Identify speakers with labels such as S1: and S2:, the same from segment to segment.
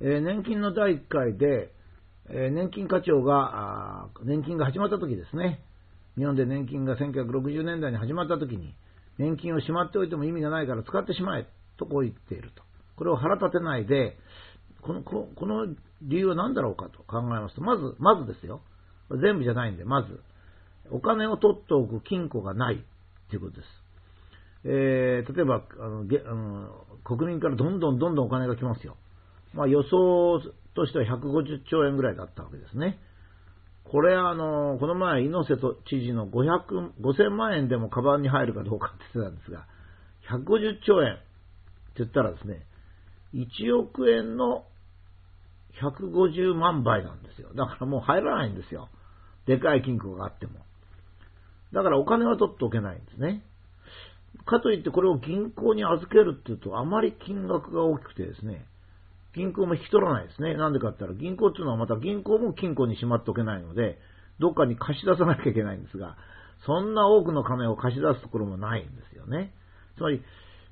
S1: えー、年金の第1回で、えー、年金課長が、年金が始まった時ですね。日本で年金が1960年代に始まった時に、年金をしまっておいても意味がないから使ってしまえ、とこう言っていると。これを腹立てないで、この、ここの理由は何だろうかと考えますと、まず、まずですよ。全部じゃないんで、まず、お金を取っておく金庫がないということです。えー、例えばあのげあの、国民からどんどんどんどんお金が来ますよ。まあ、予想としては150兆円ぐらいだったわけですね。これ、あの、この前、猪瀬知事の500、5000万円でもカバンに入るかどうかって言ってたんですが、150兆円って言ったらですね、1億円の150万倍なんですよ。だからもう入らないんですよ。でかい金庫があっても。だからお金は取っておけないんですね。かといってこれを銀行に預けるっていうとあまり金額が大きくてですね、銀行も引き取らないですね。なんでかって言ったら銀行っていうのはまた銀行も金庫にしまっておけないので、どっかに貸し出さなきゃいけないんですが、そんな多くの金を貸し出すところもないんですよね。つまり、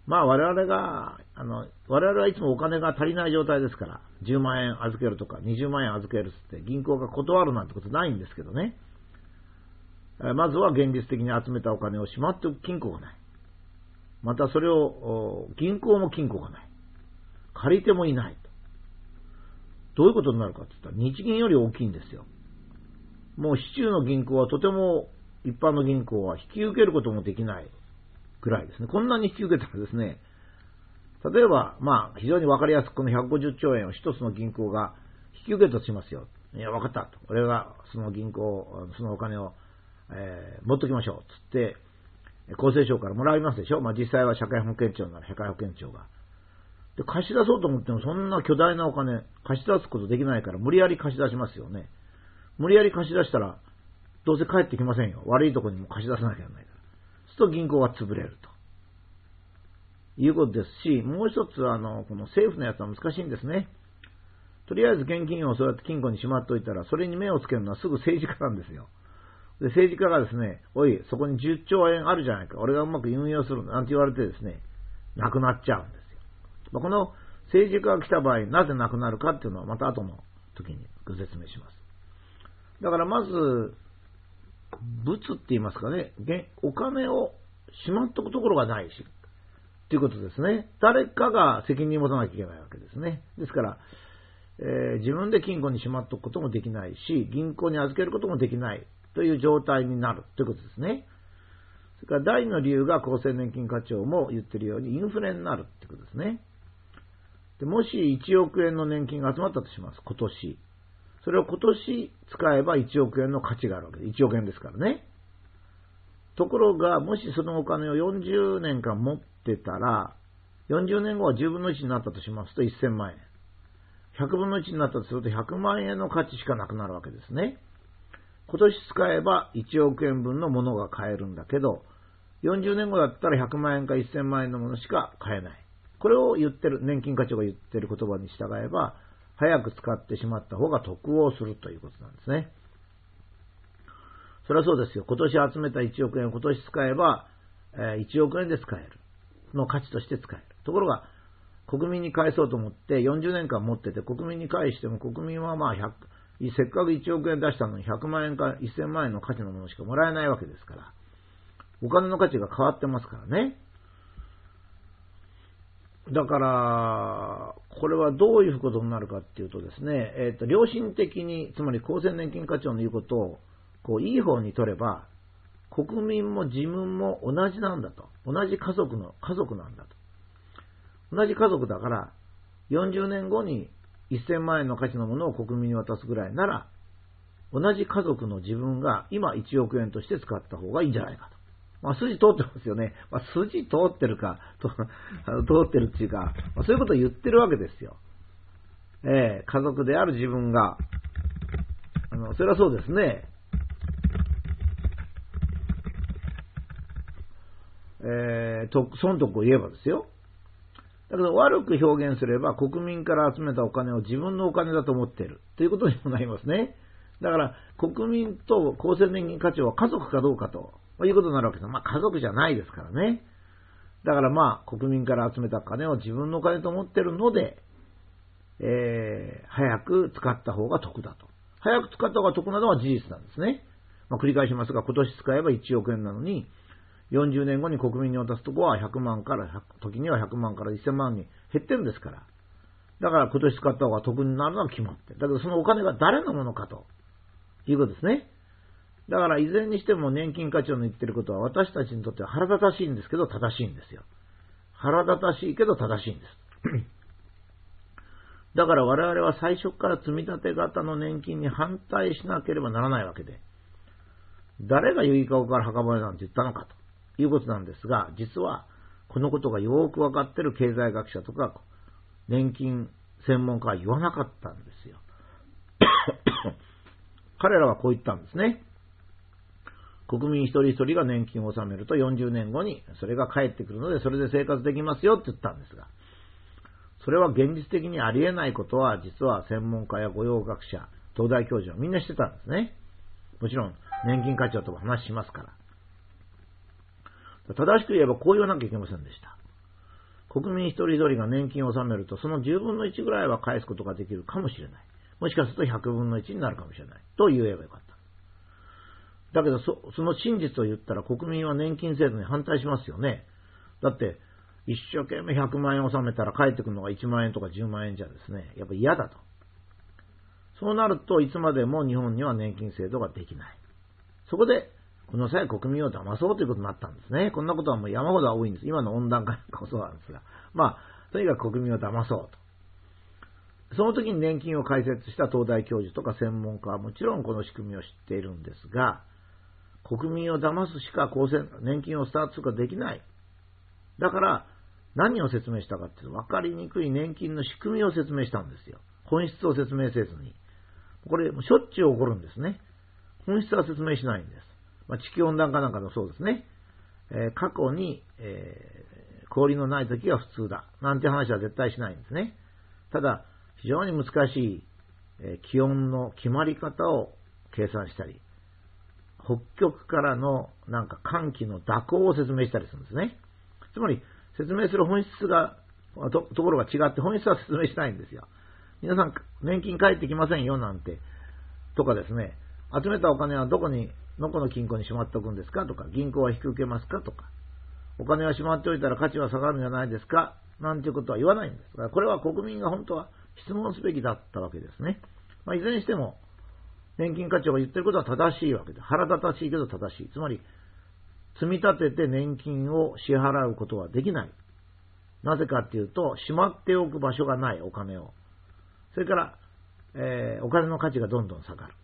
S1: まあ我々が、あの、我々はいつもお金が足りない状態ですから、10万円預けるとか20万円預けるって銀行が断るなんてことないんですけどね。まずは現実的に集めたお金をしまっておく金庫がない。またそれを、銀行も金庫がない。借りてもいない。どういうことになるかって言ったら、日銀より大きいんですよ。もう市中の銀行はとても一般の銀行は引き受けることもできないぐらいですね。こんなに引き受けたらですね、例えば、まあ、非常にわかりやすくこの150兆円を一つの銀行が引き受けたとしますよ。いや、わかったと。俺がその銀行、そのお金を、えー、持っときましょう。つって、厚生省からもらいますでしょ。まあ、実際は社会保険庁なら社会保険庁が。で、貸し出そうと思ってもそんな巨大なお金貸し出すことできないから無理やり貸し出しますよね。無理やり貸し出したらどうせ帰ってきませんよ。悪いとこにも貸し出さなきゃいけないから。そうすると銀行は潰れると。いうことですし、もう一つあの、この政府のやつは難しいんですね。とりあえず現金をそうやって金庫にしまっておいたら、それに目をつけるのはすぐ政治家なんですよ。で、政治家がですね、おい、そこに10兆円あるじゃないか、俺がうまく運用するなんて言われてですね、なくなっちゃうんです。まあ、この政治家が来た場合、なぜなくなるかっていうのはまた後の時にご説明します。だからまず、物って言いますかね、お金をしまっとくところがないし、ということですね。誰かが責任を持たなきゃいけないわけですね。ですから、えー、自分で金庫にしまっとくこともできないし、銀行に預けることもできないという状態になるということですね。それから第2の理由が厚生年金課長も言ってるようにインフレになるってことですね。でもし1億円の年金が集まったとします、今年。それを今年使えば1億円の価値があるわけです。1億円ですからね。ところが、もしそのお金を40年間持ってたら、40年後は10分の1になったとしますと1000万円。100分の1になったとすると100万円の価値しかなくなるわけですね。今年使えば1億円分のものが買えるんだけど、40年後だったら100万円か1000万円のものしか買えない。これを言ってる、年金課長が言ってる言葉に従えば、早く使ってしまった方が得をするということなんですね。それはそうですよ。今年集めた1億円を今年使えば、1億円で使える。の価値として使える。ところが、国民に返そうと思って40年間持ってて、国民に返しても国民はまあ100、せっかく1億円出したのに100万円か1000万円の価値のものしかもらえないわけですから、お金の価値が変わってますからね。だから、これはどういうことになるかっていうとですね、えっ、ー、と、良心的に、つまり厚生年金課長の言うことを、こう、いい方に取れば、国民も自分も同じなんだと。同じ家族の、家族なんだと。同じ家族だから、40年後に1000万円の価値のものを国民に渡すぐらいなら、同じ家族の自分が今1億円として使った方がいいんじゃないかと。まあ、筋通ってますよね。まあ、筋通ってるか、と 通ってるっていうか、まあ、そういうことを言ってるわけですよ。えー、家族である自分が、あの、それはそうですね。えー、と、損得を言えばですよ。だけど悪く表現すれば国民から集めたお金を自分のお金だと思っているということにもなりますね。だから国民と厚生年金課長は家族かどうかとまあいうことになるわけです。まあ家族じゃないですからね。だからまあ国民から集めた金を自分のお金と思ってるので、え早く使った方が得だと。早く使った方が得なのは事実なんですね。まあ、繰り返しますが、今年使えば1億円なのに、40年後に国民に渡すとこは100万から100、時には100万から1000万に減ってるんですから。だから今年使った方が得になるのは決まってる。だけどそのお金が誰のものかということですね。だからいずれにしても年金課長の言ってることは私たちにとっては腹立たしいんですけど正しいんですよ。腹立たしいけど正しいんです。だから我々は最初から積み立て型の年金に反対しなければならないわけで、誰が結い顔から墓場なんて言ったのかということなんですが、実はこのことがよくわかってる経済学者とか年金専門家は言わなかったんですよ。彼らはこう言ったんですね。国民一人一人が年金を納めると40年後にそれが返ってくるので、それで生活できますよって言ったんですが、それは現実的にありえないことは、実は専門家や御用学者、東大教授はみんなしてたんですね。もちろん、年金課長とも話しますから。正しく言えばこう言わなきゃいけませんでした。国民一人一人が年金を納めると、その10分の1ぐらいは返すことができるかもしれない。もしかすると100分の1になるかもしれない。と言えばよかった。だけどそ、その真実を言ったら国民は年金制度に反対しますよね。だって、一生懸命100万円納めたら返ってくるのが1万円とか10万円じゃですね、やっぱ嫌だと。そうなるといつまでも日本には年金制度ができない。そこで、この際国民を騙そうということになったんですね。こんなことはもう山ほど多いんです。今の温暖化こそなんですが。まあ、とにかく国民を騙そうと。その時に年金を解説した東大教授とか専門家はもちろんこの仕組みを知っているんですが、国民を騙すしか年金をスタートすることができない。だから、何を説明したかっていうと、分かりにくい年金の仕組みを説明したんですよ。本質を説明せずに。これ、しょっちゅう起こるんですね。本質は説明しないんです。まあ、地球温暖化なんかもそうですね。えー、過去に、えー、氷のない時が普通だ。なんて話は絶対しないんですね。ただ、非常に難しい、えー、気温の決まり方を計算したり、北極からのなんか寒気の蛇行を説明したりするんですね。つまり、説明する本質が、とところが違って本質は説明しないんですよ。皆さん、年金返ってきませんよなんて、とかですね、集めたお金はどこに、どこの金庫にしまっておくんですか？とか、銀行は引き受けますか？とか、お金はしまっておいたら価値は下がるんじゃないですか？なんていうことは言わないんです。だからこれは国民が本当は質問すべきだったわけですね。まあ、いずれにしても、年金課長が言ってることは正しいわけで、腹立たしいけど正しい。つまり、積み立てて年金を支払うことはできない。なぜかっていうと、しまっておく場所がないお金を。それから、えー、お金の価値がどんどん下がる。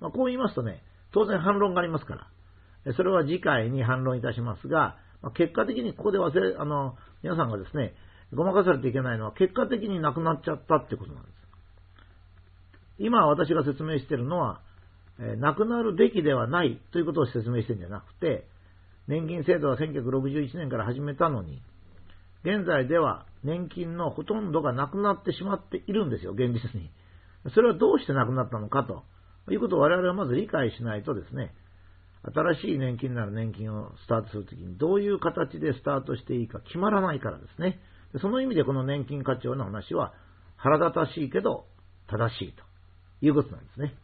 S1: まあ、こう言いますとね、当然反論がありますから。それは次回に反論いたしますが、まあ、結果的にここで忘れ、あの、皆さんがですね、ごまかされていけないのは結果的になくなっちゃったってことなんです。今私が説明しているのは、えー、なくなるべきではないということを説明してるんじゃなくて、年金制度は1961年から始めたのに、現在では年金のほとんどがなくなってしまっているんですよ、現実に。それはどうしてなくなったのかということを我々はまず理解しないとですね、新しい年金なら年金をスタートするときにどういう形でスタートしていいか決まらないからですね。その意味でこの年金課長の話は腹立たしいけど正しいということなんですね。